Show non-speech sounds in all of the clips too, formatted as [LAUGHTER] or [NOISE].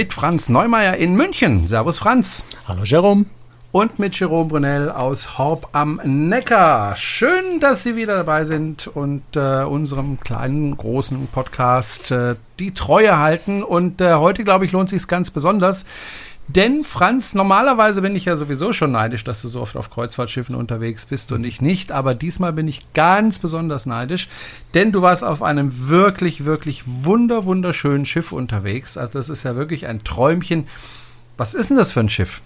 Mit Franz Neumeier in München. Servus Franz. Hallo Jerome. Und mit Jerome Brunel aus Horb am Neckar. Schön, dass Sie wieder dabei sind und äh, unserem kleinen, großen Podcast äh, die Treue halten. Und äh, heute, glaube ich, lohnt sich ganz besonders. Denn Franz, normalerweise bin ich ja sowieso schon neidisch, dass du so oft auf Kreuzfahrtschiffen unterwegs bist und ich nicht. Aber diesmal bin ich ganz besonders neidisch, denn du warst auf einem wirklich, wirklich wunder, wunderschönen Schiff unterwegs. Also das ist ja wirklich ein Träumchen. Was ist denn das für ein Schiff?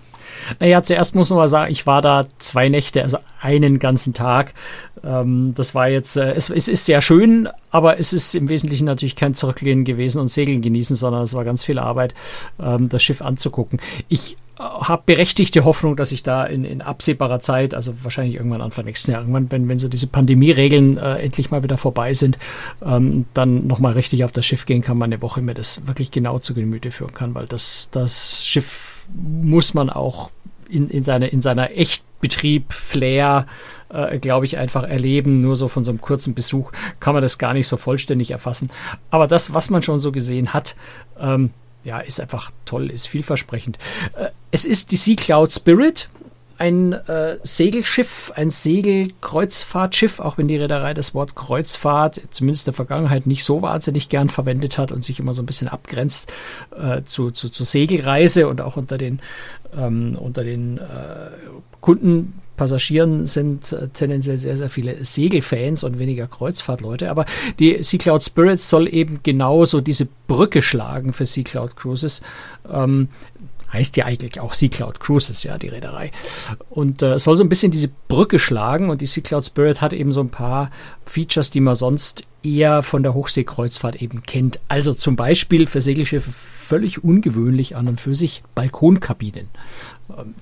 Naja, zuerst muss man mal sagen, ich war da zwei Nächte, also einen ganzen Tag. Ähm, das war jetzt, äh, es, es, ist sehr schön, aber es ist im Wesentlichen natürlich kein Zurücklehnen gewesen und Segeln genießen, sondern es war ganz viel Arbeit, ähm, das Schiff anzugucken. Ich äh, habe berechtigte Hoffnung, dass ich da in, in, absehbarer Zeit, also wahrscheinlich irgendwann Anfang nächsten Jahr, irgendwann, wenn, wenn so diese Pandemieregeln äh, endlich mal wieder vorbei sind, ähm, dann nochmal richtig auf das Schiff gehen kann, mal eine Woche mir das wirklich genau zu Gemüte führen kann, weil das, das Schiff muss man auch in, in, seine, in seiner Echtbetrieb, Flair, äh, glaube ich, einfach erleben. Nur so von so einem kurzen Besuch kann man das gar nicht so vollständig erfassen. Aber das, was man schon so gesehen hat, ähm, ja, ist einfach toll, ist vielversprechend. Äh, es ist die Sea Cloud Spirit, ein äh, Segelschiff, ein Segelkreuzfahrtschiff, auch wenn die Reederei das Wort Kreuzfahrt zumindest in der Vergangenheit nicht so wahnsinnig gern verwendet hat und sich immer so ein bisschen abgrenzt äh, zu, zu, zu Segelreise und auch unter den, ähm, unter den äh, Kunden Passagieren sind äh, tendenziell sehr, sehr viele Segelfans und weniger Kreuzfahrtleute. Aber die Sea Cloud Spirits soll eben genauso diese Brücke schlagen für Sea Cloud Cruises. Ähm, heißt ja eigentlich auch Sea Cloud Cruises, ja, die Reederei. Und äh, soll so ein bisschen diese Brücke schlagen und die Sea Cloud Spirit hat eben so ein paar Features, die man sonst eher von der Hochseekreuzfahrt eben kennt. Also zum Beispiel für Segelschiffe völlig ungewöhnlich an und für sich Balkonkabinen. Ähm,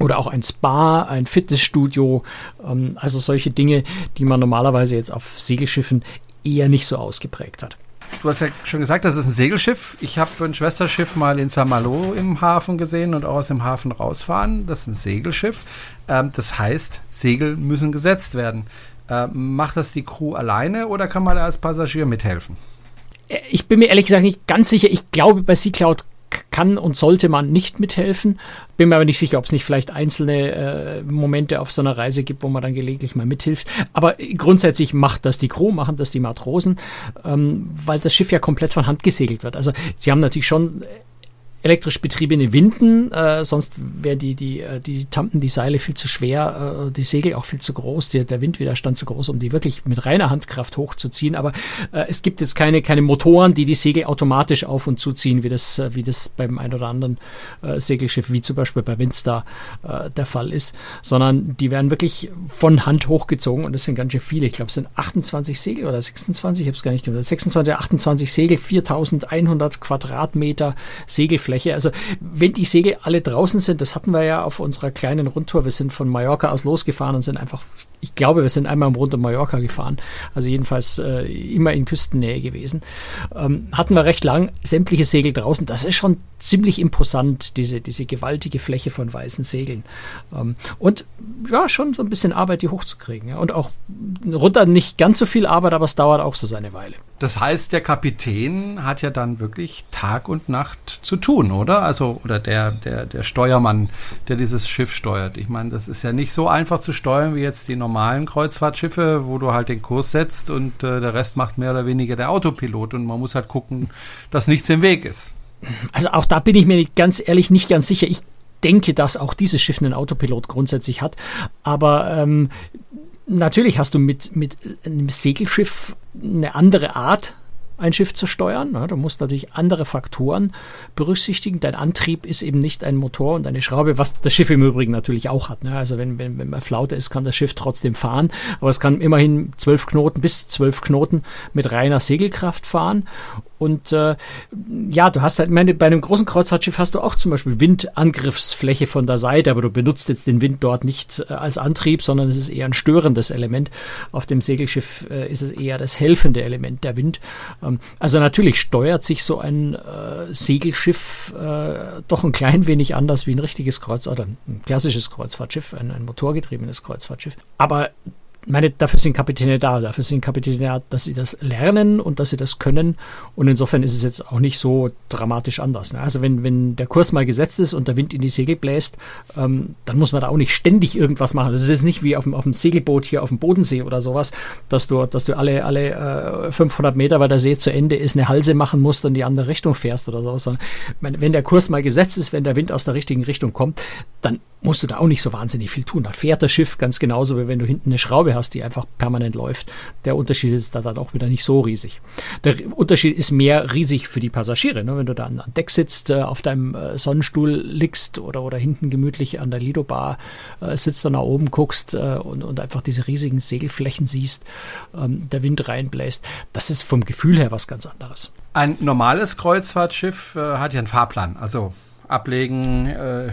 oder auch ein Spa, ein Fitnessstudio, ähm, also solche Dinge, die man normalerweise jetzt auf Segelschiffen eher nicht so ausgeprägt hat. Du hast ja schon gesagt, das ist ein Segelschiff. Ich habe ein Schwesterschiff mal in Saint-Malo im Hafen gesehen und auch aus dem Hafen rausfahren. Das ist ein Segelschiff. Ähm, das heißt, Segel müssen gesetzt werden. Ähm, macht das die Crew alleine oder kann man da als Passagier mithelfen? Äh, ich bin mir ehrlich gesagt nicht ganz sicher. Ich glaube, bei Sea Cloud kann und sollte man nicht mithelfen. Bin mir aber nicht sicher, ob es nicht vielleicht einzelne äh, Momente auf so einer Reise gibt, wo man dann gelegentlich mal mithilft. Aber grundsätzlich macht das die Crew, machen das die Matrosen, ähm, weil das Schiff ja komplett von Hand gesegelt wird. Also sie haben natürlich schon elektrisch betriebene Winden, äh, sonst wären die, die, äh, die Tampen, die Seile viel zu schwer, äh, die Segel auch viel zu groß, die, der Windwiderstand zu groß, um die wirklich mit reiner Handkraft hochzuziehen. Aber äh, es gibt jetzt keine, keine Motoren, die die Segel automatisch auf und zuziehen, wie das, äh, wie das beim ein oder anderen äh, Segelschiff, wie zum Beispiel bei Windstar äh, der Fall ist, sondern die werden wirklich von Hand hochgezogen und das sind ganz schön viele. Ich glaube, es sind 28 Segel oder 26, ich habe es gar nicht gehört, 26, 28 Segel, 4100 Quadratmeter Segelfläche Fläche. Also wenn die Segel alle draußen sind, das hatten wir ja auf unserer kleinen Rundtour. Wir sind von Mallorca aus losgefahren und sind einfach, ich glaube, wir sind einmal rund um Mallorca gefahren. Also jedenfalls äh, immer in Küstennähe gewesen. Ähm, hatten wir recht lang sämtliche Segel draußen. Das ist schon ziemlich imposant, diese, diese gewaltige Fläche von weißen Segeln. Ähm, und ja, schon so ein bisschen Arbeit, die hochzukriegen. Ja. Und auch runter nicht ganz so viel Arbeit, aber es dauert auch so seine Weile. Das heißt, der Kapitän hat ja dann wirklich Tag und Nacht zu tun, oder? Also, oder der, der, der Steuermann, der dieses Schiff steuert. Ich meine, das ist ja nicht so einfach zu steuern wie jetzt die normalen Kreuzfahrtschiffe, wo du halt den Kurs setzt und äh, der Rest macht mehr oder weniger der Autopilot und man muss halt gucken, dass nichts im Weg ist. Also auch da bin ich mir ganz ehrlich nicht ganz sicher. Ich denke, dass auch dieses Schiff einen Autopilot grundsätzlich hat. Aber ähm, natürlich hast du mit, mit einem Segelschiff eine andere Art ein Schiff zu steuern. Du musst natürlich andere Faktoren berücksichtigen. Dein Antrieb ist eben nicht ein Motor und eine Schraube, was das Schiff im Übrigen natürlich auch hat. Ne? Also wenn, wenn, wenn man Flaute ist, kann das Schiff trotzdem fahren, aber es kann immerhin zwölf Knoten bis zwölf Knoten mit reiner Segelkraft fahren und äh, ja, du hast halt, meine, bei einem großen Kreuzfahrtschiff hast du auch zum Beispiel Windangriffsfläche von der Seite, aber du benutzt jetzt den Wind dort nicht äh, als Antrieb, sondern es ist eher ein störendes Element. Auf dem Segelschiff äh, ist es eher das helfende Element, der Wind. Ähm, also natürlich steuert sich so ein äh, Segelschiff äh, doch ein klein wenig anders wie ein richtiges Kreuz oder ein klassisches Kreuzfahrtschiff, ein, ein motorgetriebenes Kreuzfahrtschiff. Aber meine, dafür sind Kapitäne da, dafür sind Kapitäne da, dass sie das lernen und dass sie das können. Und insofern ist es jetzt auch nicht so dramatisch anders. Ne? Also wenn, wenn der Kurs mal gesetzt ist und der Wind in die Segel bläst, ähm, dann muss man da auch nicht ständig irgendwas machen. Das ist jetzt nicht wie auf dem, auf dem Segelboot hier auf dem Bodensee oder sowas, dass du, dass du alle, alle äh, 500 Meter, weil der See zu Ende ist, eine Halse machen musst und in die andere Richtung fährst oder sowas. Wenn der Kurs mal gesetzt ist, wenn der Wind aus der richtigen Richtung kommt, dann musst du da auch nicht so wahnsinnig viel tun. Da fährt das Schiff ganz genauso, wie wenn du hinten eine Schraube hast, die einfach permanent läuft. Der Unterschied ist da dann auch wieder nicht so riesig. Der Unterschied ist mehr riesig für die Passagiere. Ne? Wenn du da an Deck sitzt, äh, auf deinem äh, Sonnenstuhl liegst oder, oder hinten gemütlich an der Lido-Bar äh, sitzt und nach oben guckst und, und einfach diese riesigen Segelflächen siehst, ähm, der Wind reinbläst, das ist vom Gefühl her was ganz anderes. Ein normales Kreuzfahrtschiff hat ja einen Fahrplan. Also ablegen äh,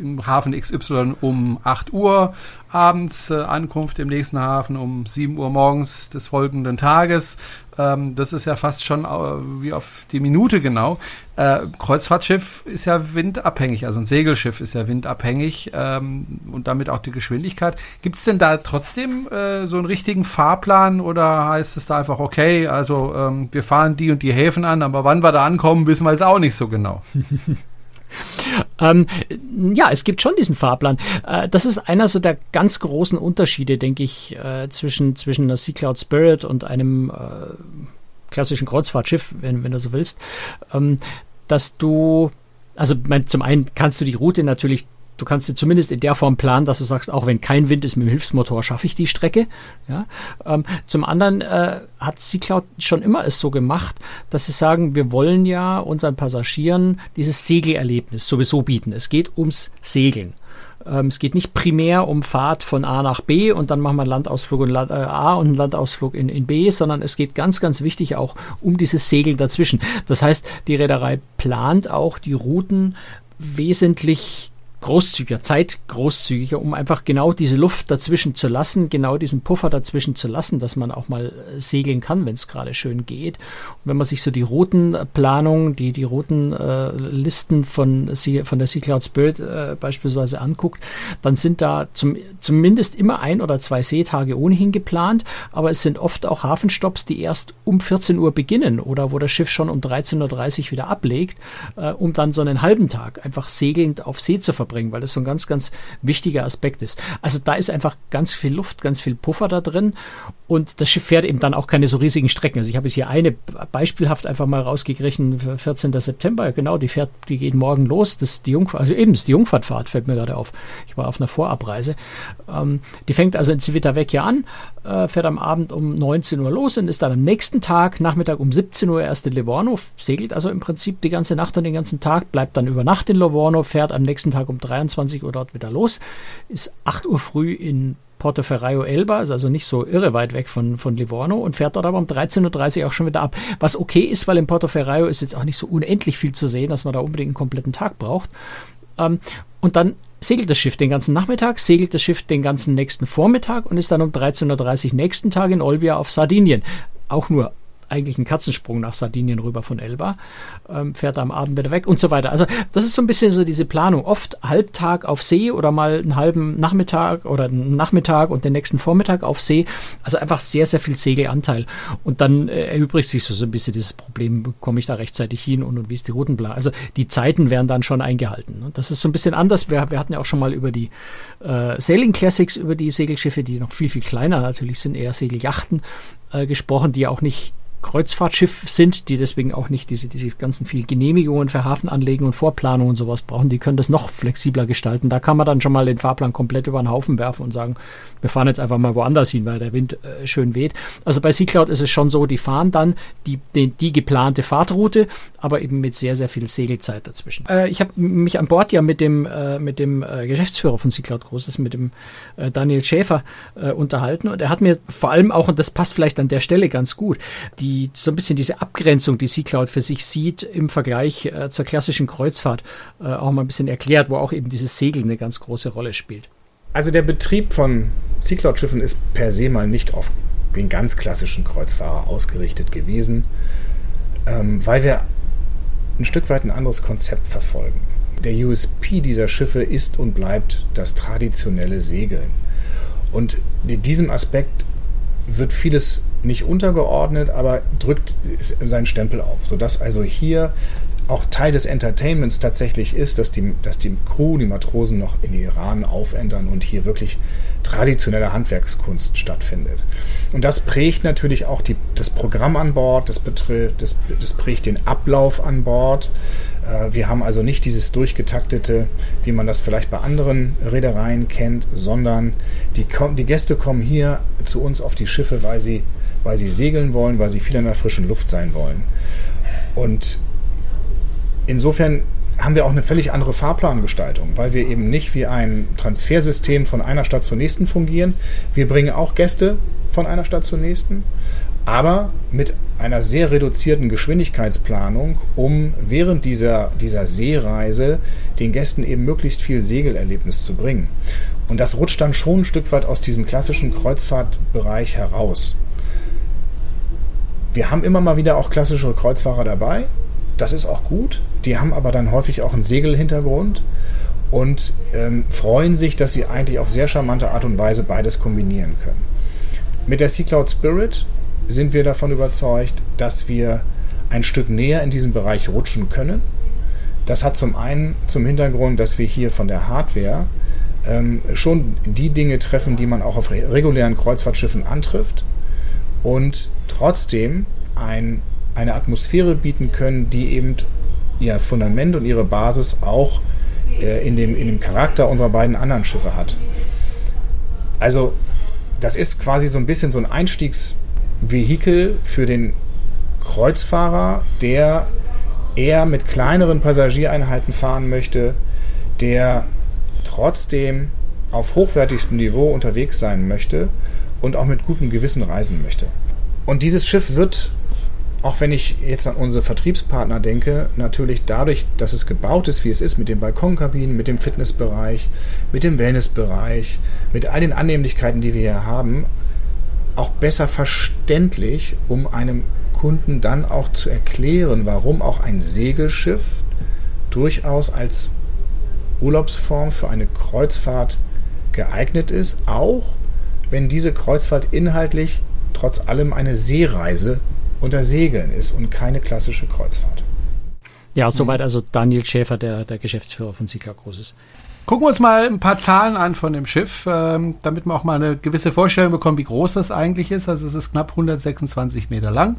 im Hafen XY um 8 Uhr abends, äh, Ankunft im nächsten Hafen um 7 Uhr morgens des folgenden Tages. Ähm, das ist ja fast schon äh, wie auf die Minute genau. Äh, Kreuzfahrtschiff ist ja windabhängig, also ein Segelschiff ist ja windabhängig ähm, und damit auch die Geschwindigkeit. Gibt es denn da trotzdem äh, so einen richtigen Fahrplan oder heißt es da einfach, okay, also ähm, wir fahren die und die Häfen an, aber wann wir da ankommen, wissen wir jetzt auch nicht so genau. [LAUGHS] Ähm, ja, es gibt schon diesen Fahrplan. Äh, das ist einer so der ganz großen Unterschiede, denke ich, äh, zwischen, zwischen einer Sea Cloud Spirit und einem äh, klassischen Kreuzfahrtschiff, wenn, wenn du so willst, ähm, dass du also mein, zum einen kannst du die Route natürlich du kannst sie zumindest in der Form planen, dass du sagst, auch wenn kein Wind ist mit dem Hilfsmotor, schaffe ich die Strecke. Ja? Ähm, zum anderen äh, hat C-Cloud schon immer es so gemacht, dass sie sagen, wir wollen ja unseren Passagieren dieses Segelerlebnis sowieso bieten. Es geht ums Segeln. Ähm, es geht nicht primär um Fahrt von A nach B und dann machen wir einen Landausflug in Land, äh, A und einen Landausflug in, in B, sondern es geht ganz, ganz wichtig auch um dieses Segeln dazwischen. Das heißt, die Reederei plant auch die Routen wesentlich großzügiger, zeitgroßzügiger, um einfach genau diese Luft dazwischen zu lassen, genau diesen Puffer dazwischen zu lassen, dass man auch mal äh, segeln kann, wenn es gerade schön geht. Und wenn man sich so die Routenplanung, die, die Routenlisten äh, von, von der Sea Cloud Spirit äh, beispielsweise anguckt, dann sind da zum, zumindest immer ein oder zwei Seetage ohnehin geplant, aber es sind oft auch Hafenstopps, die erst um 14 Uhr beginnen oder wo das Schiff schon um 13.30 Uhr wieder ablegt, äh, um dann so einen halben Tag einfach segelnd auf See zu verbringen verbringen, weil das so ein ganz, ganz wichtiger Aspekt ist. Also da ist einfach ganz viel Luft, ganz viel Puffer da drin und das Schiff fährt eben dann auch keine so riesigen Strecken. Also ich habe jetzt hier eine beispielhaft einfach mal rausgegriffen, 14. September, genau, die fährt, die geht morgen los, das die Jungfahrt, also eben, die Jungfahrtfahrt, fällt mir gerade auf. Ich war auf einer Vorabreise. Ähm, die fängt also in Civitavecchia an, äh, fährt am Abend um 19 Uhr los und ist dann am nächsten Tag, Nachmittag um 17 Uhr erst in Livorno, segelt also im Prinzip die ganze Nacht und den ganzen Tag, bleibt dann über Nacht in Livorno, fährt am nächsten Tag um 23 Uhr dort wieder los, ist 8 Uhr früh in Portoferraio Elba, ist also nicht so irre weit weg von, von Livorno und fährt dort aber um 13.30 Uhr auch schon wieder ab. Was okay ist, weil in Portoferraio ist jetzt auch nicht so unendlich viel zu sehen, dass man da unbedingt einen kompletten Tag braucht. Ähm, und dann segelt das Schiff den ganzen Nachmittag, segelt das Schiff den ganzen nächsten Vormittag und ist dann um 13.30 Uhr nächsten Tag in Olbia auf Sardinien. Auch nur eigentlich ein Katzensprung nach Sardinien rüber von Elba, ähm, fährt am Abend wieder weg und so weiter. Also das ist so ein bisschen so diese Planung. Oft Halbtag auf See oder mal einen halben Nachmittag oder einen Nachmittag und den nächsten Vormittag auf See. Also einfach sehr, sehr viel Segelanteil. Und dann äh, erübrigt sich so, so ein bisschen dieses Problem, komme ich da rechtzeitig hin und, und wie ist die Routenplan. Also die Zeiten werden dann schon eingehalten. Ne? Das ist so ein bisschen anders. Wir, wir hatten ja auch schon mal über die äh, Sailing Classics, über die Segelschiffe, die noch viel, viel kleiner natürlich sind, eher Segeljachten äh, gesprochen, die auch nicht Kreuzfahrtschiff sind, die deswegen auch nicht diese, diese ganzen viel Genehmigungen für Hafenanlegen und Vorplanungen und sowas brauchen, die können das noch flexibler gestalten. Da kann man dann schon mal den Fahrplan komplett über den Haufen werfen und sagen, wir fahren jetzt einfach mal woanders hin, weil der Wind äh, schön weht. Also bei Sea-Cloud ist es schon so, die fahren dann die, die, die geplante Fahrtroute, aber eben mit sehr, sehr viel Segelzeit dazwischen. Äh, ich habe mich an Bord ja mit dem, äh, mit dem äh, Geschäftsführer von Sea-Cloud Großes, mit dem äh, Daniel Schäfer äh, unterhalten und er hat mir vor allem auch, und das passt vielleicht an der Stelle ganz gut, die so ein bisschen diese Abgrenzung, die Sea-Cloud für sich sieht im Vergleich äh, zur klassischen Kreuzfahrt, auch mal ein bisschen erklärt, wo auch eben dieses Segeln eine ganz große Rolle spielt. Also der Betrieb von Sea-Cloud-Schiffen ist per se mal nicht auf den ganz klassischen Kreuzfahrer ausgerichtet gewesen, ähm, weil wir ein Stück weit ein anderes Konzept verfolgen. Der USP dieser Schiffe ist und bleibt das traditionelle Segeln. Und diesem Aspekt wird vieles nicht untergeordnet, aber drückt seinen Stempel auf, sodass also hier auch Teil des Entertainments tatsächlich ist, dass die, dass die Crew, die Matrosen noch in Iran aufändern und hier wirklich traditionelle Handwerkskunst stattfindet. Und das prägt natürlich auch die, das Programm an Bord, das, betrifft, das, das prägt den Ablauf an Bord. Äh, wir haben also nicht dieses durchgetaktete, wie man das vielleicht bei anderen Reedereien kennt, sondern die, die Gäste kommen hier zu uns auf die Schiffe, weil sie, weil sie segeln wollen, weil sie viel in der frischen Luft sein wollen. Und insofern haben wir auch eine völlig andere Fahrplangestaltung, weil wir eben nicht wie ein Transfersystem von einer Stadt zur nächsten fungieren. Wir bringen auch Gäste von einer Stadt zur nächsten, aber mit einer sehr reduzierten Geschwindigkeitsplanung, um während dieser, dieser Seereise den Gästen eben möglichst viel Segelerlebnis zu bringen. Und das rutscht dann schon ein Stück weit aus diesem klassischen Kreuzfahrtbereich heraus. Wir haben immer mal wieder auch klassische Kreuzfahrer dabei, das ist auch gut. Die haben aber dann häufig auch einen Segelhintergrund und ähm, freuen sich, dass sie eigentlich auf sehr charmante Art und Weise beides kombinieren können. Mit der Sea Cloud Spirit sind wir davon überzeugt, dass wir ein Stück näher in diesen Bereich rutschen können. Das hat zum einen zum Hintergrund, dass wir hier von der Hardware ähm, schon die Dinge treffen, die man auch auf regulären Kreuzfahrtschiffen antrifft und trotzdem ein eine Atmosphäre bieten können, die eben ihr Fundament und ihre Basis auch äh, in, dem, in dem Charakter unserer beiden anderen Schiffe hat. Also das ist quasi so ein bisschen so ein Einstiegsvehikel für den Kreuzfahrer, der eher mit kleineren Passagiereinheiten fahren möchte, der trotzdem auf hochwertigstem Niveau unterwegs sein möchte und auch mit gutem Gewissen reisen möchte. Und dieses Schiff wird auch wenn ich jetzt an unsere Vertriebspartner denke, natürlich dadurch, dass es gebaut ist, wie es ist, mit den Balkonkabinen, mit dem Fitnessbereich, mit dem Wellnessbereich, mit all den Annehmlichkeiten, die wir hier haben, auch besser verständlich, um einem Kunden dann auch zu erklären, warum auch ein Segelschiff durchaus als Urlaubsform für eine Kreuzfahrt geeignet ist, auch wenn diese Kreuzfahrt inhaltlich trotz allem eine Seereise unter Segeln ist und keine klassische Kreuzfahrt. Ja, soweit also Daniel Schäfer, der, der Geschäftsführer von Sigler Großes. Gucken wir uns mal ein paar Zahlen an von dem Schiff, ähm, damit wir auch mal eine gewisse Vorstellung bekommen, wie groß das eigentlich ist. Also es ist knapp 126 Meter lang,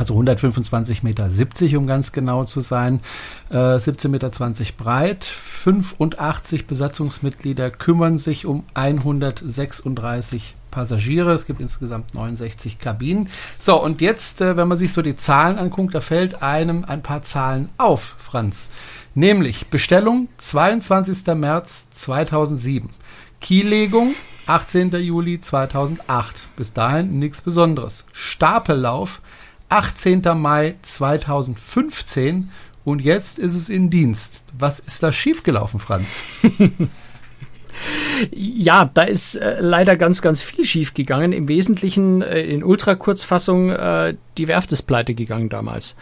also 125 Meter 70, um ganz genau zu sein, äh, 17,20 Meter breit. 85 Besatzungsmitglieder kümmern sich um 136 Passagiere. Es gibt insgesamt 69 Kabinen. So, und jetzt, äh, wenn man sich so die Zahlen anguckt, da fällt einem ein paar Zahlen auf, Franz. Nämlich Bestellung 22. März 2007. Kiellegung 18. Juli 2008. Bis dahin nichts Besonderes. Stapellauf 18. Mai 2015 und jetzt ist es in Dienst. Was ist da schiefgelaufen, Franz? [LAUGHS] Ja, da ist äh, leider ganz, ganz viel schief gegangen. Im Wesentlichen äh, in Ultrakurzfassung äh, die Werft ist pleite gegangen damals.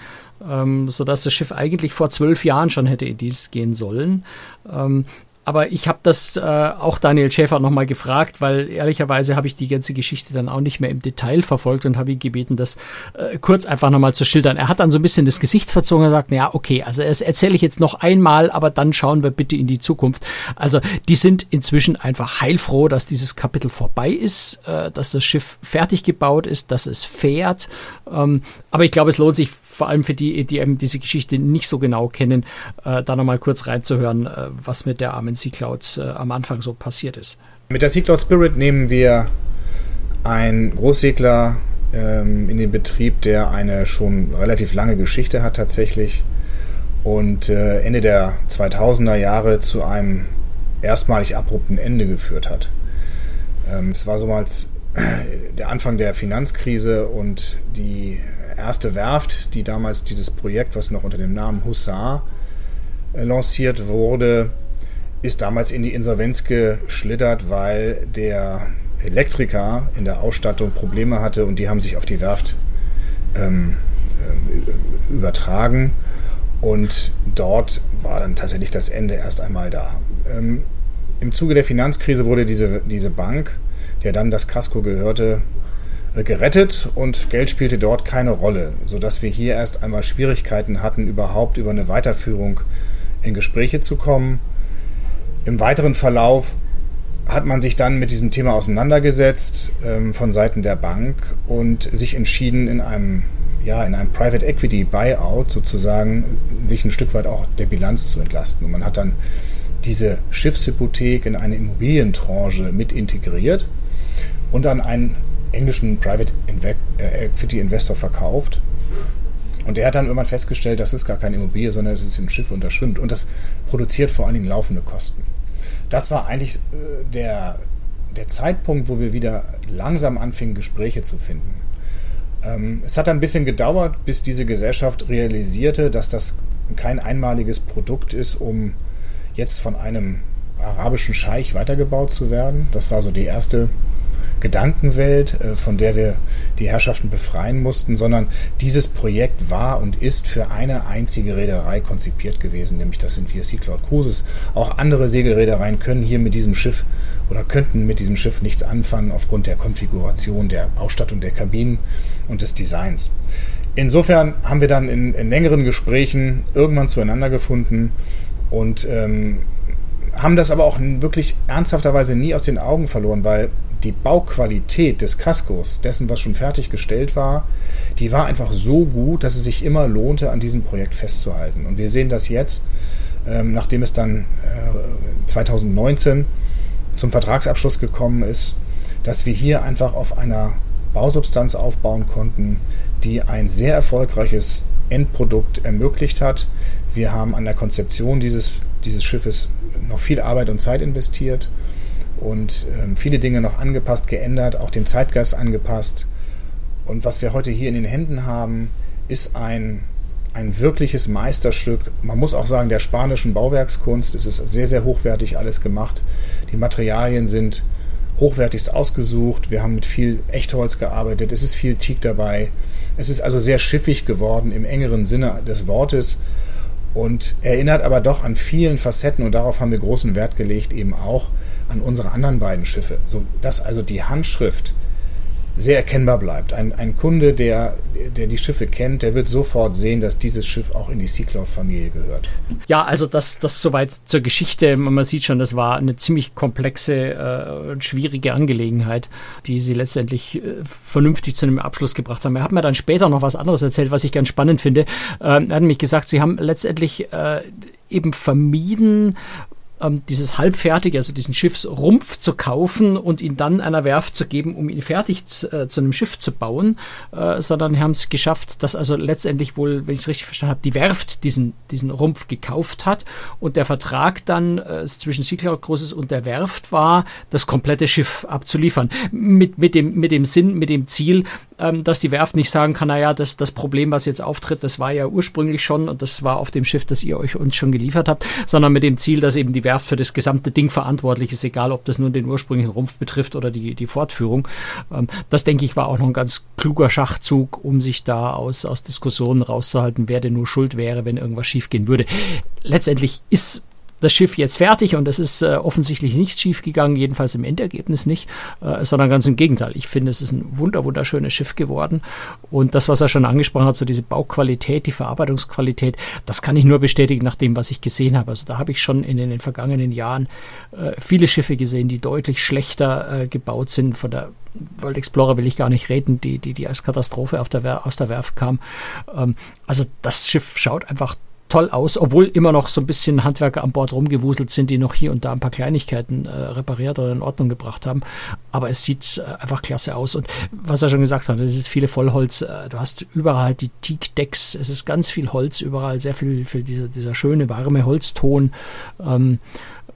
Ähm, sodass das Schiff eigentlich vor zwölf Jahren schon hätte in Dienst gehen sollen. Ähm, aber ich habe das äh, auch Daniel Schäfer nochmal gefragt, weil ehrlicherweise habe ich die ganze Geschichte dann auch nicht mehr im Detail verfolgt und habe ihn gebeten, das äh, kurz einfach nochmal zu schildern. Er hat dann so ein bisschen das Gesicht verzogen und sagt, ja, okay, also das erzähle ich jetzt noch einmal, aber dann schauen wir bitte in die Zukunft. Also die sind inzwischen einfach heilfroh, dass dieses Kapitel vorbei ist, äh, dass das Schiff fertig gebaut ist, dass es fährt. Ähm, aber ich glaube, es lohnt sich vor allem für die, die eben diese Geschichte nicht so genau kennen, äh, da nochmal kurz reinzuhören, äh, was mit der armen Sea Cloud äh, am Anfang so passiert ist. Mit der Sea Cloud Spirit nehmen wir einen Großsegler ähm, in den Betrieb, der eine schon relativ lange Geschichte hat tatsächlich und äh, Ende der 2000er Jahre zu einem erstmalig abrupten Ende geführt hat. Ähm, es war so mal [CLEARS THROAT] der Anfang der Finanzkrise und die erste Werft, die damals dieses Projekt, was noch unter dem Namen Hussar äh, lanciert wurde, ist damals in die Insolvenz geschlittert, weil der Elektriker in der Ausstattung Probleme hatte und die haben sich auf die Werft ähm, äh, übertragen. Und dort war dann tatsächlich das Ende erst einmal da. Ähm, Im Zuge der Finanzkrise wurde diese, diese Bank der dann das Casco gehörte, gerettet und Geld spielte dort keine Rolle, sodass wir hier erst einmal Schwierigkeiten hatten, überhaupt über eine Weiterführung in Gespräche zu kommen. Im weiteren Verlauf hat man sich dann mit diesem Thema auseinandergesetzt ähm, von Seiten der Bank und sich entschieden, in einem, ja, in einem Private Equity Buyout sozusagen sich ein Stück weit auch der Bilanz zu entlasten. Und man hat dann diese Schiffshypothek in eine Immobilientranche mit integriert und an einen englischen Private äh, Equity Investor verkauft. Und der hat dann irgendwann festgestellt, das ist gar keine Immobilie, sondern das ist ein Schiff und das schwimmt. Und das produziert vor allen Dingen laufende Kosten. Das war eigentlich äh, der, der Zeitpunkt, wo wir wieder langsam anfingen, Gespräche zu finden. Ähm, es hat ein bisschen gedauert, bis diese Gesellschaft realisierte, dass das kein einmaliges Produkt ist, um jetzt von einem arabischen Scheich weitergebaut zu werden. Das war so die erste Gedankenwelt, äh, von der wir die Herrschaften befreien mussten, sondern dieses Projekt war und ist für eine einzige Reederei konzipiert gewesen, nämlich das sind wir Sea Cloud Cruises. Auch andere Segelreedereien können hier mit diesem Schiff oder könnten mit diesem Schiff nichts anfangen aufgrund der Konfiguration, der Ausstattung der Kabinen und des Designs. Insofern haben wir dann in, in längeren Gesprächen irgendwann zueinander gefunden und ähm, haben das aber auch wirklich ernsthafterweise nie aus den Augen verloren, weil die Bauqualität des Kaskos, dessen, was schon fertiggestellt war, die war einfach so gut, dass es sich immer lohnte, an diesem Projekt festzuhalten. Und wir sehen das jetzt, ähm, nachdem es dann äh, 2019 zum Vertragsabschluss gekommen ist, dass wir hier einfach auf einer Bausubstanz aufbauen konnten, die ein sehr erfolgreiches Endprodukt ermöglicht hat. Wir haben an der Konzeption dieses, dieses Schiffes noch viel Arbeit und Zeit investiert und ähm, viele Dinge noch angepasst, geändert, auch dem Zeitgeist angepasst. Und was wir heute hier in den Händen haben, ist ein, ein wirkliches Meisterstück. Man muss auch sagen, der spanischen Bauwerkskunst. Es ist sehr, sehr hochwertig alles gemacht. Die Materialien sind hochwertigst ausgesucht. Wir haben mit viel Echtholz gearbeitet. Es ist viel Teak dabei. Es ist also sehr schiffig geworden im engeren Sinne des Wortes und erinnert aber doch an vielen Facetten und darauf haben wir großen Wert gelegt, eben auch an unsere anderen beiden Schiffe, so dass also die Handschrift sehr erkennbar bleibt. Ein, ein Kunde, der, der die Schiffe kennt, der wird sofort sehen, dass dieses Schiff auch in die Sea Cloud-Familie gehört. Ja, also das, das soweit zur Geschichte. Man sieht schon, das war eine ziemlich komplexe äh, und schwierige Angelegenheit, die sie letztendlich äh, vernünftig zu einem Abschluss gebracht haben. Er hat mir dann später noch was anderes erzählt, was ich ganz spannend finde. Äh, er hat nämlich gesagt, sie haben letztendlich äh, eben vermieden, ähm, dieses halbfertige, also diesen Schiffsrumpf zu kaufen und ihn dann einer Werft zu geben, um ihn fertig zu, äh, zu einem Schiff zu bauen, äh, sondern haben es geschafft, dass also letztendlich wohl, wenn ich es richtig verstanden habe, die Werft diesen, diesen Rumpf gekauft hat und der Vertrag dann äh, zwischen Seacloud Großes und der Werft war, das komplette Schiff abzuliefern. Mit, mit, dem, mit dem Sinn, mit dem Ziel, ähm, dass die Werft nicht sagen kann, naja, das, das Problem, was jetzt auftritt, das war ja ursprünglich schon und das war auf dem Schiff, das ihr euch uns schon geliefert habt, sondern mit dem Ziel, dass eben die Werft für das gesamte Ding verantwortlich ist, egal ob das nun den ursprünglichen Rumpf betrifft oder die, die Fortführung. Ähm, das, denke ich, war auch noch ein ganz kluger Schachzug, um sich da aus, aus Diskussionen rauszuhalten, wer denn nur schuld wäre, wenn irgendwas schiefgehen würde. Letztendlich ist das Schiff jetzt fertig und es ist äh, offensichtlich nichts schiefgegangen, jedenfalls im Endergebnis nicht, äh, sondern ganz im Gegenteil. Ich finde, es ist ein wunder, wunderschönes Schiff geworden und das, was er schon angesprochen hat, so diese Bauqualität, die Verarbeitungsqualität, das kann ich nur bestätigen nach dem, was ich gesehen habe. Also da habe ich schon in den, in den vergangenen Jahren äh, viele Schiffe gesehen, die deutlich schlechter äh, gebaut sind. Von der World Explorer will ich gar nicht reden, die, die, die als Katastrophe auf der, aus der Werft kam. Ähm, also das Schiff schaut einfach toll aus, obwohl immer noch so ein bisschen Handwerker an Bord rumgewuselt sind, die noch hier und da ein paar Kleinigkeiten äh, repariert oder in Ordnung gebracht haben. Aber es sieht äh, einfach klasse aus. Und was er schon gesagt hat, es ist viele Vollholz. Äh, du hast überall die Teak-Decks. Es ist ganz viel Holz überall, sehr viel, viel dieser, dieser schöne, warme Holzton. Ähm,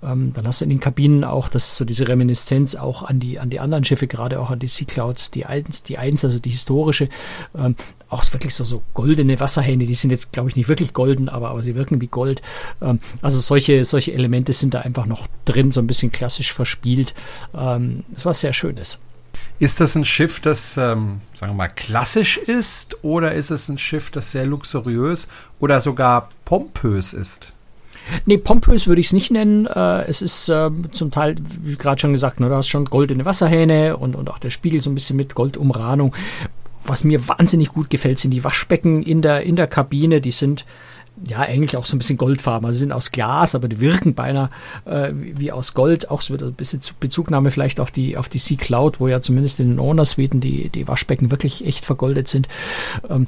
ähm, dann hast du in den Kabinen auch das, so diese Reminiszenz auch an die, an die anderen Schiffe, gerade auch an die Sea Cloud, die 1, die 1, also die historische, ähm, auch wirklich so, so goldene Wasserhähne, die sind jetzt, glaube ich, nicht wirklich golden, aber, aber sie wirken wie Gold. Ähm, also solche, solche Elemente sind da einfach noch drin, so ein bisschen klassisch verspielt. Ähm, das was sehr Schönes. Ist das ein Schiff, das, ähm, sagen wir mal, klassisch ist oder ist es ein Schiff, das sehr luxuriös oder sogar pompös ist? Nee, pompös würde ich es nicht nennen. Äh, es ist äh, zum Teil, wie gerade schon gesagt, ne, du hast schon goldene Wasserhähne und, und auch der Spiegel so ein bisschen mit Goldumrahnung. Was mir wahnsinnig gut gefällt, sind die Waschbecken in der, in der Kabine. Die sind ja, eigentlich auch so ein bisschen goldfarben. Also sie sind aus Glas, aber die wirken beinahe äh, wie aus Gold. Auch so ein bisschen Bezugnahme vielleicht auf die, auf die Sea Cloud, wo ja zumindest in den Owner-Suiten die, die Waschbecken wirklich echt vergoldet sind. Ähm,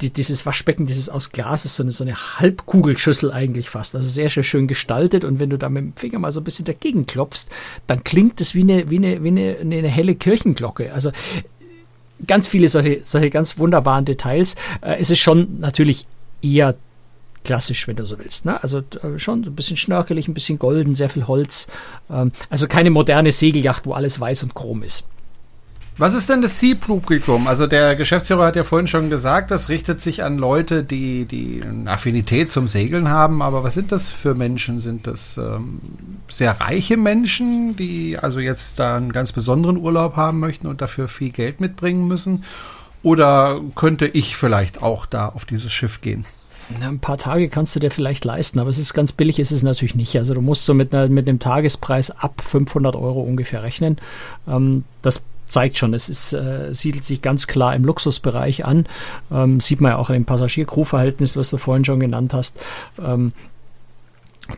die, dieses Waschbecken, dieses aus Glas ist so eine, so eine Halbkugelschüssel eigentlich fast. Also sehr, sehr schön gestaltet. Und wenn du da mit dem Finger mal so ein bisschen dagegen klopfst, dann klingt es wie eine, wie eine, wie eine, eine helle Kirchenglocke. Also ganz viele solche, solche ganz wunderbaren Details. Äh, es ist schon natürlich eher klassisch, wenn du so willst. Ne? Also äh, schon ein bisschen schnörkelig, ein bisschen golden, sehr viel Holz. Ähm, also keine moderne Segelyacht, wo alles weiß und chrom ist. Was ist denn das Zielpublikum? Also der Geschäftsführer hat ja vorhin schon gesagt, das richtet sich an Leute, die, die eine Affinität zum Segeln haben. Aber was sind das für Menschen? Sind das ähm, sehr reiche Menschen, die also jetzt da einen ganz besonderen Urlaub haben möchten und dafür viel Geld mitbringen müssen? Oder könnte ich vielleicht auch da auf dieses Schiff gehen? Ein paar Tage kannst du dir vielleicht leisten, aber es ist ganz billig, ist es natürlich nicht. Also du musst so mit, einer, mit einem Tagespreis ab 500 Euro ungefähr rechnen. Ähm, das zeigt schon, es ist, äh, siedelt sich ganz klar im Luxusbereich an. Ähm, sieht man ja auch in dem Passagier-Crew-Verhältnis, was du vorhin schon genannt hast. Ähm,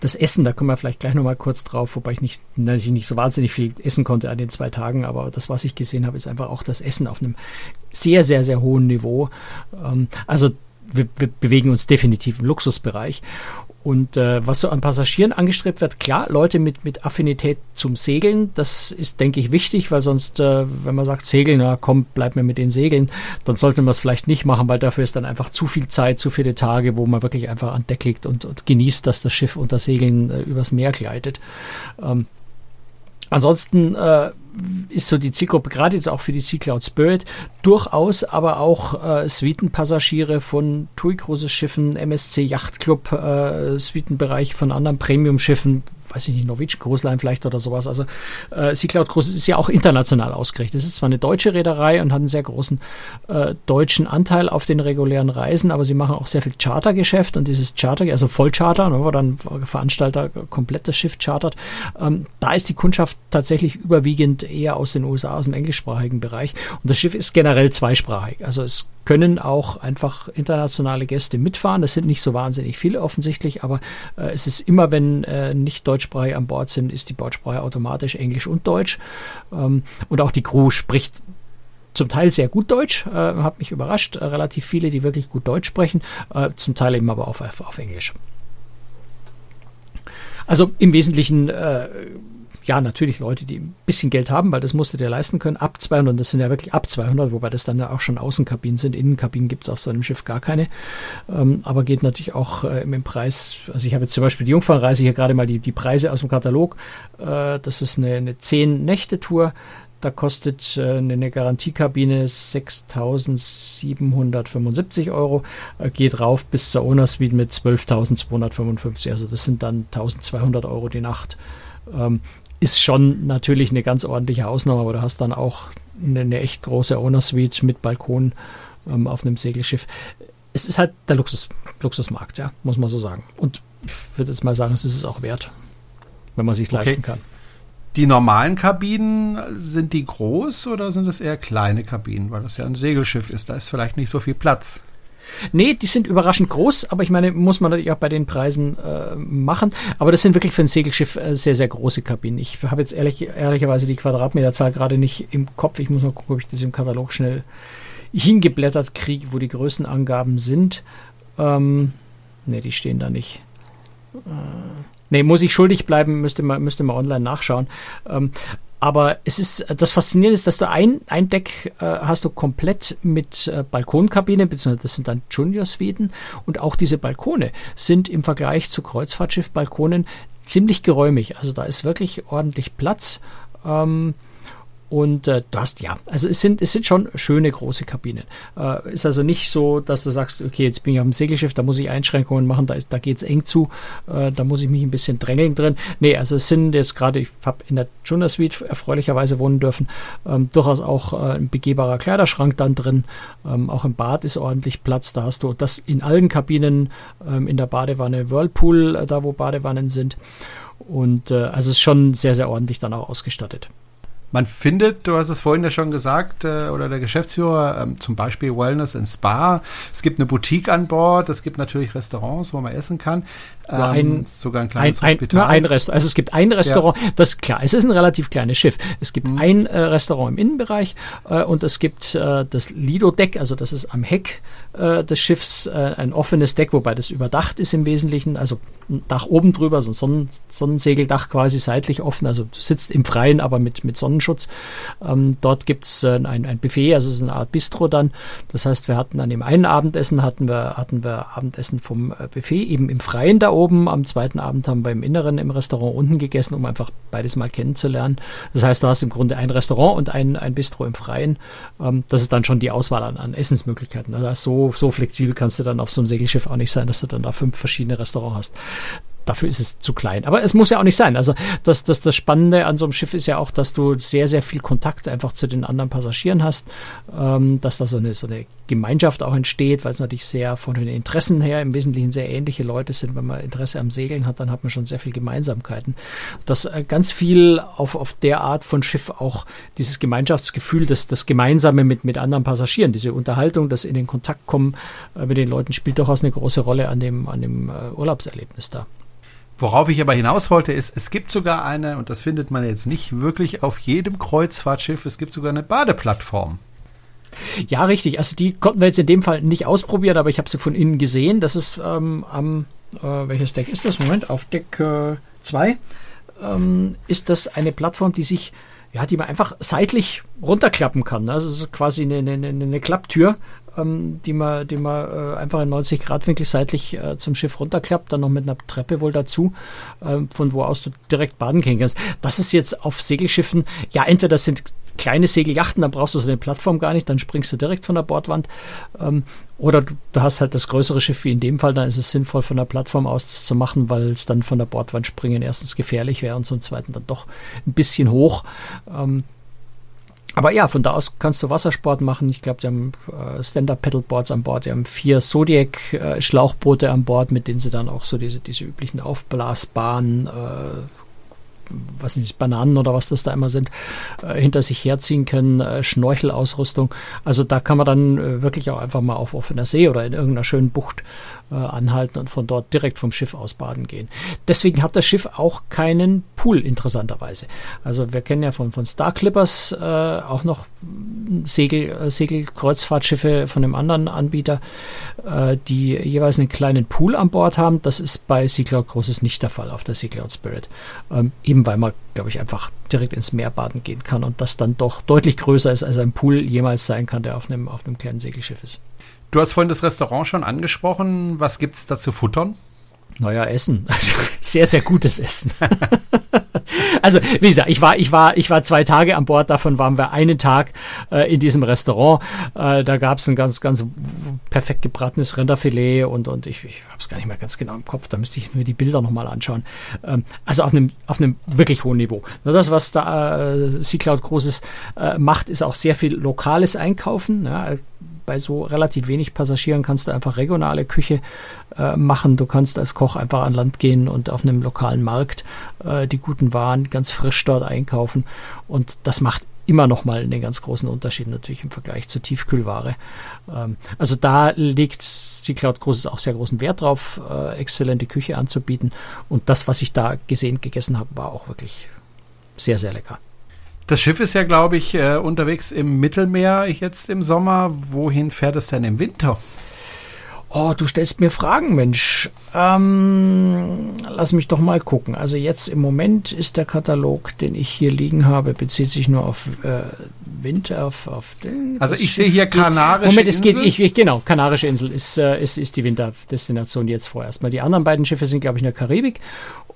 das Essen, da kommen wir vielleicht gleich nochmal kurz drauf, wobei ich nicht, natürlich nicht so wahnsinnig viel essen konnte an den zwei Tagen, aber das, was ich gesehen habe, ist einfach auch das Essen auf einem sehr, sehr, sehr hohen Niveau. Ähm, also wir, wir bewegen uns definitiv im Luxusbereich. Und äh, was so an Passagieren angestrebt wird, klar, Leute mit, mit Affinität zum Segeln, das ist, denke ich, wichtig, weil sonst, äh, wenn man sagt, Segeln, na komm, bleib mir mit den Segeln, dann sollte man es vielleicht nicht machen, weil dafür ist dann einfach zu viel Zeit, zu viele Tage, wo man wirklich einfach an Deck liegt und, und genießt, dass das Schiff unter Segeln äh, übers Meer gleitet. Ähm, ansonsten äh, ist so die Zielgruppe, gerade jetzt auch für die Sea Cloud Spirit, durchaus aber auch äh, Suitenpassagiere von TUI Cruises Schiffen, MSC Yacht Club, äh, Suitenbereich von anderen Premium-Schiffen, weiß ich nicht, Cruise Line vielleicht oder sowas. Also äh, Sea Cloud Cruises ist ja auch international ausgerichtet. Es ist zwar eine deutsche Reederei und hat einen sehr großen äh, deutschen Anteil auf den regulären Reisen, aber sie machen auch sehr viel Chartergeschäft und dieses Charter, also Vollcharter, ne, wo dann Veranstalter komplett das Schiff chartert, ähm, da ist die Kundschaft tatsächlich überwiegend eher aus den USA, aus dem englischsprachigen Bereich. Und das Schiff ist generell zweisprachig. Also es können auch einfach internationale Gäste mitfahren. Das sind nicht so wahnsinnig viele offensichtlich, aber äh, es ist immer, wenn äh, nicht deutschsprachig an Bord sind, ist die Bordsprache automatisch Englisch und Deutsch. Ähm, und auch die Crew spricht zum Teil sehr gut Deutsch, äh, hat mich überrascht. Äh, relativ viele, die wirklich gut Deutsch sprechen, äh, zum Teil eben aber auf, auf Englisch. Also im Wesentlichen äh, ja, natürlich Leute, die ein bisschen Geld haben, weil das musst du dir leisten können, ab 200, das sind ja wirklich ab 200, wobei das dann ja auch schon Außenkabinen sind. Innenkabinen gibt es auf so einem Schiff gar keine. Ähm, aber geht natürlich auch äh, im Preis, also ich habe jetzt zum Beispiel die Jungfernreise hier gerade mal die, die Preise aus dem Katalog. Äh, das ist eine, eine 10-Nächte-Tour. Da kostet äh, eine Garantiekabine 6.775 Euro, äh, geht rauf bis zur Owner Suite mit 12.255. Also das sind dann 1.200 Euro die Nacht. Ähm, ist schon natürlich eine ganz ordentliche Ausnahme, aber du hast dann auch eine, eine echt große Owner Suite mit Balkon ähm, auf einem Segelschiff. Es ist halt der Luxus, Luxusmarkt, ja, muss man so sagen. Und ich würde jetzt mal sagen, es ist es auch wert, wenn man sich okay. leisten kann. Die normalen Kabinen, sind die groß oder sind es eher kleine Kabinen, weil das ja ein Segelschiff ist? Da ist vielleicht nicht so viel Platz. Nee, die sind überraschend groß, aber ich meine, muss man natürlich auch bei den Preisen äh, machen. Aber das sind wirklich für ein Segelschiff äh, sehr, sehr große Kabinen. Ich habe jetzt ehrlich, ehrlicherweise die Quadratmeterzahl gerade nicht im Kopf. Ich muss mal gucken, ob ich das im Katalog schnell hingeblättert kriege, wo die Größenangaben sind. Ähm, ne, die stehen da nicht. Äh, nee, muss ich schuldig bleiben, müsste man, müsste man online nachschauen. Ähm, aber es ist, das Faszinierende ist, dass du ein, ein Deck äh, hast du komplett mit äh, Balkonkabine, beziehungsweise das sind dann Junior-Suiten und auch diese Balkone sind im Vergleich zu Kreuzfahrtschiff-Balkonen ziemlich geräumig. Also da ist wirklich ordentlich Platz. Ähm, Und äh, du hast, ja, also es sind, es sind schon schöne große Kabinen. Äh, ist also nicht so, dass du sagst, okay, jetzt bin ich auf dem Segelschiff, da muss ich Einschränkungen machen, da, ist, da geht es eng zu, äh, da muss ich mich ein bisschen drängeln drin. Nee, also es sind jetzt gerade, ich habe in der Juna Suite erfreulicherweise wohnen dürfen, ähm, durchaus auch äh, ein begehbarer Kleiderschrank dann drin. Ähm, auch im Bad ist ordentlich Platz, da hast du das in allen Kabinen, ähm, in der Badewanne Whirlpool, äh, da wo Badewannen sind. Und äh, also es ist schon sehr, sehr ordentlich dann auch ausgestattet. Man findet, du hast es vorhin ja schon gesagt, äh, oder der Geschäftsführer, ähm, zum Beispiel Wellness in Spa. Es gibt eine Boutique an Bord, es gibt natürlich Restaurants, wo man essen kann. Ähm, ein, sogar ein kleines ein, Hospital. Ein, ein Restaurant. Also es gibt ein Restaurant, ja. das ist klar, es ist ein relativ kleines Schiff. Es gibt mhm. ein äh, Restaurant im Innenbereich äh, und es gibt äh, das Lido-Deck, also das ist am Heck äh, des Schiffs äh, ein offenes Deck, wobei das überdacht ist im Wesentlichen, also ein Dach oben drüber, so ein Sonnen Sonnensegeldach quasi seitlich offen, also du sitzt im Freien, aber mit, mit Sonnenschutz. Ähm, dort gibt's äh, ein, ein Buffet, also so eine Art Bistro dann. Das heißt, wir hatten an dem einen Abendessen, hatten wir, hatten wir Abendessen vom Buffet eben im Freien da oben. Am zweiten Abend haben wir im Inneren im Restaurant unten gegessen, um einfach beides mal kennenzulernen. Das heißt, du hast im Grunde ein Restaurant und ein, ein Bistro im Freien. Ähm, das ist dann schon die Auswahl an, an Essensmöglichkeiten. Also so, so flexibel kannst du dann auf so einem Segelschiff auch nicht sein, dass du dann da fünf verschiedene Restaurants hast dafür ist es zu klein. Aber es muss ja auch nicht sein. Also das, das, das Spannende an so einem Schiff ist ja auch, dass du sehr, sehr viel Kontakt einfach zu den anderen Passagieren hast, ähm, dass da so eine, so eine Gemeinschaft auch entsteht, weil es natürlich sehr von den Interessen her im Wesentlichen sehr ähnliche Leute sind. Wenn man Interesse am Segeln hat, dann hat man schon sehr viel Gemeinsamkeiten. Dass äh, ganz viel auf, auf der Art von Schiff auch dieses Gemeinschaftsgefühl, das, das Gemeinsame mit, mit anderen Passagieren, diese Unterhaltung, das in den Kontakt kommen äh, mit den Leuten, spielt durchaus eine große Rolle an dem, an dem äh, Urlaubserlebnis da. Worauf ich aber hinaus wollte, ist, es gibt sogar eine, und das findet man jetzt nicht wirklich auf jedem Kreuzfahrtschiff, es gibt sogar eine Badeplattform. Ja, richtig. Also die konnten wir jetzt in dem Fall nicht ausprobieren, aber ich habe sie von innen gesehen. Das ist ähm, am, äh, welches Deck ist das? Moment, auf Deck 2 äh, ähm, ist das eine Plattform, die sich ja, die man einfach seitlich runterklappen kann. Also es ist quasi eine, eine, eine Klapptür, ähm, die man, die man äh, einfach in 90 Grad Winkel seitlich äh, zum Schiff runterklappt, dann noch mit einer Treppe wohl dazu, äh, von wo aus du direkt baden gehen kannst. Das ist jetzt auf Segelschiffen, ja, entweder sind kleine Segeljachten, dann brauchst du so eine Plattform gar nicht, dann springst du direkt von der Bordwand. Ähm, oder du, du, hast halt das größere Schiff wie in dem Fall, dann ist es sinnvoll, von der Plattform aus das zu machen, weil es dann von der Bordwand springen erstens gefährlich wäre und zum zweiten dann doch ein bisschen hoch. Ähm, aber ja, von da aus kannst du Wassersport machen. Ich glaube, die haben äh, Stand-Up-Pedalboards an Bord. Die haben vier Zodiac-Schlauchboote äh, an Bord, mit denen sie dann auch so diese, diese üblichen Aufblasbahnen, äh, was nicht, Bananen oder was das da immer sind, äh, hinter sich herziehen können, äh, Schnorchelausrüstung. Also da kann man dann äh, wirklich auch einfach mal auf offener See oder in irgendeiner schönen Bucht äh, anhalten und von dort direkt vom Schiff aus baden gehen. Deswegen hat das Schiff auch keinen Pool, interessanterweise. Also wir kennen ja von, von Star Clippers äh, auch noch Segel, äh, Segelkreuzfahrtschiffe von einem anderen Anbieter, äh, die jeweils einen kleinen Pool an Bord haben. Das ist bei Sea Cloud Großes nicht der Fall auf der Sea Cloud Spirit. Ähm, eben weil man, glaube ich, einfach direkt ins Meer baden gehen kann und das dann doch deutlich größer ist, als ein Pool jemals sein kann, der auf einem, auf einem kleinen Segelschiff ist. Du hast vorhin das Restaurant schon angesprochen. Was gibt es da zu futtern? Naja, Essen. [LAUGHS] Sehr, sehr gutes Essen. [LAUGHS] also, wie gesagt, ich war, ich war, ich war zwei Tage an Bord, davon waren wir einen Tag äh, in diesem Restaurant. Äh, da gab es ein ganz, ganz perfekt gebratenes Rinderfilet und, und ich, ich habe es gar nicht mehr ganz genau im Kopf, da müsste ich mir die Bilder nochmal anschauen. Ähm, also auf einem, auf einem wirklich hohen Niveau. Nur das, was da äh, Sea Cloud Großes äh, macht, ist auch sehr viel lokales Einkaufen. Ja, bei so relativ wenig Passagieren kannst du einfach regionale Küche äh, machen. Du kannst als Koch einfach an Land gehen und auf einem lokalen Markt äh, die guten Waren ganz frisch dort einkaufen. Und das macht immer noch mal einen ganz großen Unterschied natürlich im Vergleich zur Tiefkühlware. Ähm, also da legt die Cloud Großes auch sehr großen Wert drauf, äh, exzellente Küche anzubieten. Und das, was ich da gesehen, gegessen habe, war auch wirklich sehr, sehr lecker. Das Schiff ist ja, glaube ich, äh, unterwegs im Mittelmeer jetzt im Sommer. Wohin fährt es denn im Winter? Oh, du stellst mir Fragen, Mensch. Ähm, lass mich doch mal gucken. Also jetzt im Moment ist der Katalog, den ich hier liegen habe, bezieht sich nur auf äh, Winter, auf, auf den. Also ich sehe hier Kanarische Moment, Insel. Moment, es geht, ich, ich, genau, Kanarische Insel ist, äh, ist, ist die Winterdestination jetzt vorerst mal. Die anderen beiden Schiffe sind, glaube ich, in der Karibik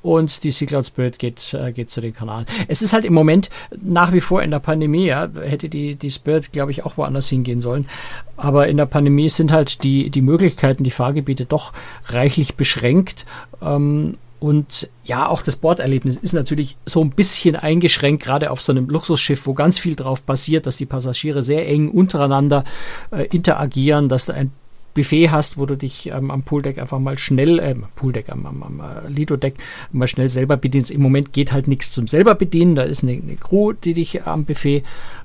und die Sea Spirit geht, äh, geht zu den Kanaren. Es ist halt im Moment nach wie vor in der Pandemie, ja, hätte die, die Spirit, glaube ich, auch woanders hingehen sollen. Aber in der Pandemie sind halt die, die Möglichkeiten, die Fahrgebiete doch reichlich beschränkt. Ähm, und ja, auch das Borderlebnis ist natürlich so ein bisschen eingeschränkt, gerade auf so einem Luxusschiff, wo ganz viel drauf basiert, dass die Passagiere sehr eng untereinander äh, interagieren, dass du ein Buffet hast, wo du dich ähm, am Pooldeck einfach mal schnell, äh, Pooldeck, am, am, am äh, Lido-Deck mal schnell selber bedienst. Im Moment geht halt nichts zum selber bedienen. Da ist eine, eine Crew, die dich am Buffet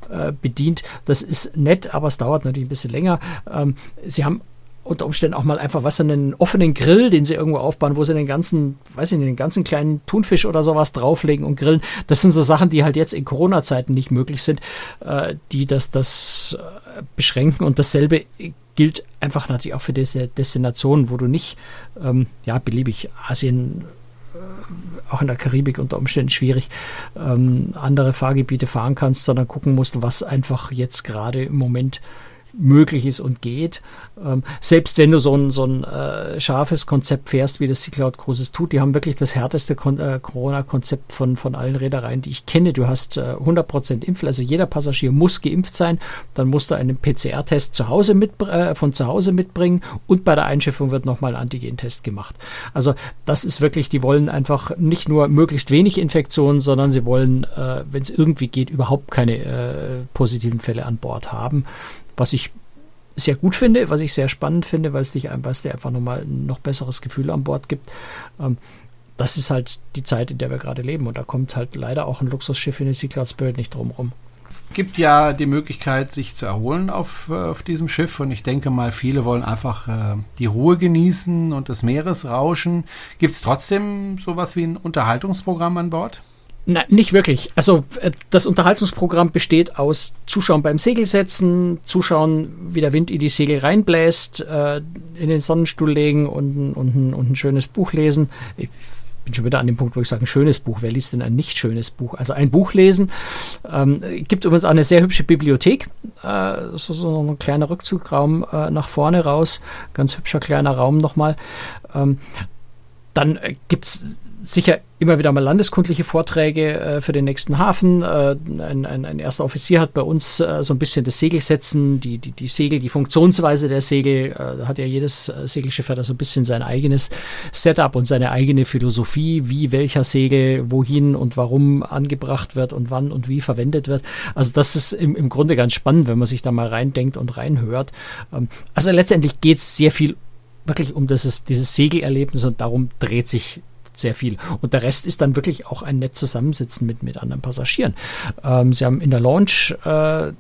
äh, bedient. Das ist nett, aber es dauert natürlich ein bisschen länger. Ähm, sie haben unter Umständen auch mal einfach was einen offenen Grill, den sie irgendwo aufbauen, wo sie den ganzen, weiß ich nicht, den ganzen kleinen Thunfisch oder sowas drauflegen und grillen. Das sind so Sachen, die halt jetzt in Corona-Zeiten nicht möglich sind, äh, die das, das äh, beschränken. Und dasselbe gilt einfach natürlich auch für diese Destinationen, wo du nicht, ähm, ja, beliebig Asien, äh, auch in der Karibik unter Umständen schwierig, ähm, andere Fahrgebiete fahren kannst, sondern gucken musst, was einfach jetzt gerade im Moment möglich ist und geht. Ähm, selbst wenn du so ein, so ein äh, scharfes Konzept fährst, wie das die Cloud Cruises tut, die haben wirklich das härteste äh, Corona-Konzept von, von allen Reedereien, die ich kenne. Du hast äh, 100% Impf, also jeder Passagier muss geimpft sein, dann musst du einen PCR-Test zu Hause mit, äh, von zu Hause mitbringen und bei der Einschiffung wird nochmal ein Antigen-Test gemacht. Also das ist wirklich, die wollen einfach nicht nur möglichst wenig Infektionen, sondern sie wollen, äh, wenn es irgendwie geht, überhaupt keine äh, positiven Fälle an Bord haben was ich sehr gut finde, was ich sehr spannend finde, weil es dich weil es dir einfach nochmal ein noch besseres Gefühl an Bord gibt. Ähm, das ist halt die Zeit, in der wir gerade leben. Und da kommt halt leider auch ein Luxusschiff in den Sea Cloud Spirit nicht drum rum. Es gibt ja die Möglichkeit, sich zu erholen auf, äh, auf diesem Schiff. Und ich denke mal, viele wollen einfach äh, die Ruhe genießen und das Meeresrauschen. Gibt es trotzdem sowas wie ein Unterhaltungsprogramm an Bord? Nein, nicht wirklich. Also äh, das Unterhaltungsprogramm besteht aus Zuschauen beim Segelsetzen, Zuschauen, wie der Wind in die Segel reinbläst, äh, in den Sonnenstuhl legen und, und, und, ein schönes Buch lesen. Ich bin schon wieder an dem Punkt, wo ich sage, ein schönes Buch. Wer liest denn ein nicht schönes Buch? Also ein Buch lesen. Ähm, gibt übrigens auch eine sehr hübsche Bibliothek. Äh, so, ein kleiner Rückzugraum nach vorne raus. Ganz hübscher kleiner Raum nochmal. Ähm, dann äh, gibt's sicher immer wieder mal landeskundliche Vorträge äh, für den nächsten Hafen. Äh, ein, ein, ein, erster Offizier hat bei uns äh, so ein bisschen das Segelsetzen, die, die, die Segel, die Funktionsweise der Segel. Äh, hat ja jedes äh, Segelschiff hat da so ein bisschen sein eigenes Setup und seine eigene Philosophie, wie welcher Segel wohin und warum angebracht wird und wann und wie verwendet wird. Also das ist im, im Grunde ganz spannend, wenn man sich da mal reindenkt und reinhört. Ähm, also letztendlich geht es sehr viel wirklich um das, dieses Segelerlebnis und darum dreht sich sehr viel. Und der Rest ist dann wirklich auch ein nett Zusammensitzen mit, mit anderen Passagieren. Ähm, sie haben in der Launch äh,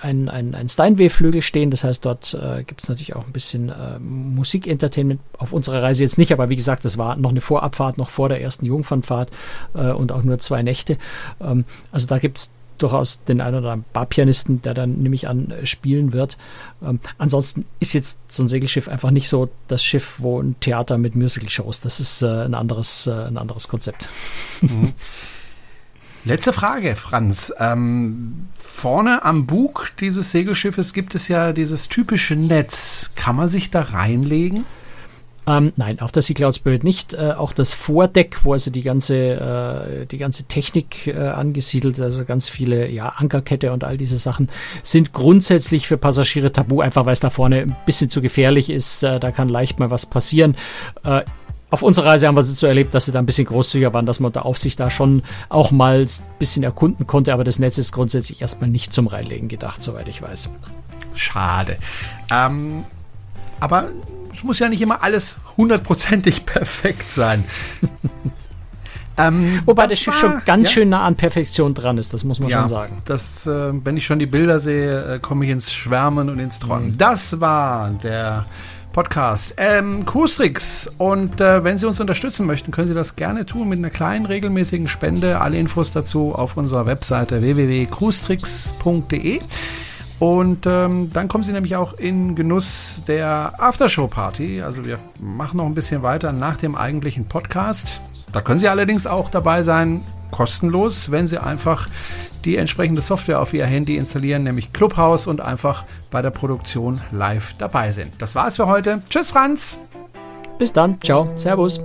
ein, ein, ein Steinway-Flügel stehen. Das heißt, dort äh, gibt es natürlich auch ein bisschen äh, Musikentertainment. Auf unserer Reise jetzt nicht, aber wie gesagt, das war noch eine Vorabfahrt, noch vor der ersten Jungfernfahrt äh, und auch nur zwei Nächte. Ähm, also da gibt es durchaus den einen oder anderen Barpianisten, der dann nämlich an äh, spielen wird. Ähm, ansonsten ist jetzt so ein Segelschiff einfach nicht so das Schiff, wo ein Theater mit Musical-Shows. Das ist äh, ein anderes, äh, ein anderes Konzept. Mhm. Letzte Frage, Franz. Ähm, vorne am Bug dieses Segelschiffes gibt es ja dieses typische Netz. Kann man sich da reinlegen? Ähm, nein, auf der Sea Cloud Spirit nicht. Äh, auch das Vordeck, wo also die ganze, äh, die ganze Technik äh, angesiedelt, also ganz viele ja, Ankerkette und all diese Sachen, sind grundsätzlich für Passagiere tabu, einfach weil es da vorne ein bisschen zu gefährlich ist. Äh, da kann leicht mal was passieren. Äh, auf unserer Reise haben wir es so erlebt, dass sie da ein bisschen großzügiger waren, dass man unter Aufsicht da schon auch mal ein bisschen erkunden konnte, aber das Netz ist grundsätzlich erstmal nicht zum Reinlegen gedacht, soweit ich weiß. Schade. Ähm, aber es muss ja nicht immer alles hundertprozentig [LAUGHS] perfekt sein. ähm, Wobei das Schiff schon ganz ja? schön nah an Perfektion dran ist, das muss man ja, schon sagen. Das, äh, wenn ich schon die Bilder sehe, äh, komme ich ins Schwärmen und ins Träumen. Mhm. Das war der Podcast. Ähm, Cruistricks. Und äh, wenn Sie uns unterstützen möchten, können Sie das gerne tun mit einer kleinen regelmäßigen Spende. Alle Infos dazu auf unserer Webseite www.cruistricks.de. Und ähm, dann kommen sie nämlich auch in Genuss der Aftershow-Party. Also wir machen noch ein bisschen weiter nach dem eigentlichen Podcast. Da können Sie allerdings auch dabei sein, kostenlos, wenn Sie einfach die entsprechende Software auf Ihr Handy installieren, nämlich Clubhouse und einfach bei der Produktion live dabei sind. Das war's für heute. Tschüss, Franz. Bis dann. Ciao. Servus.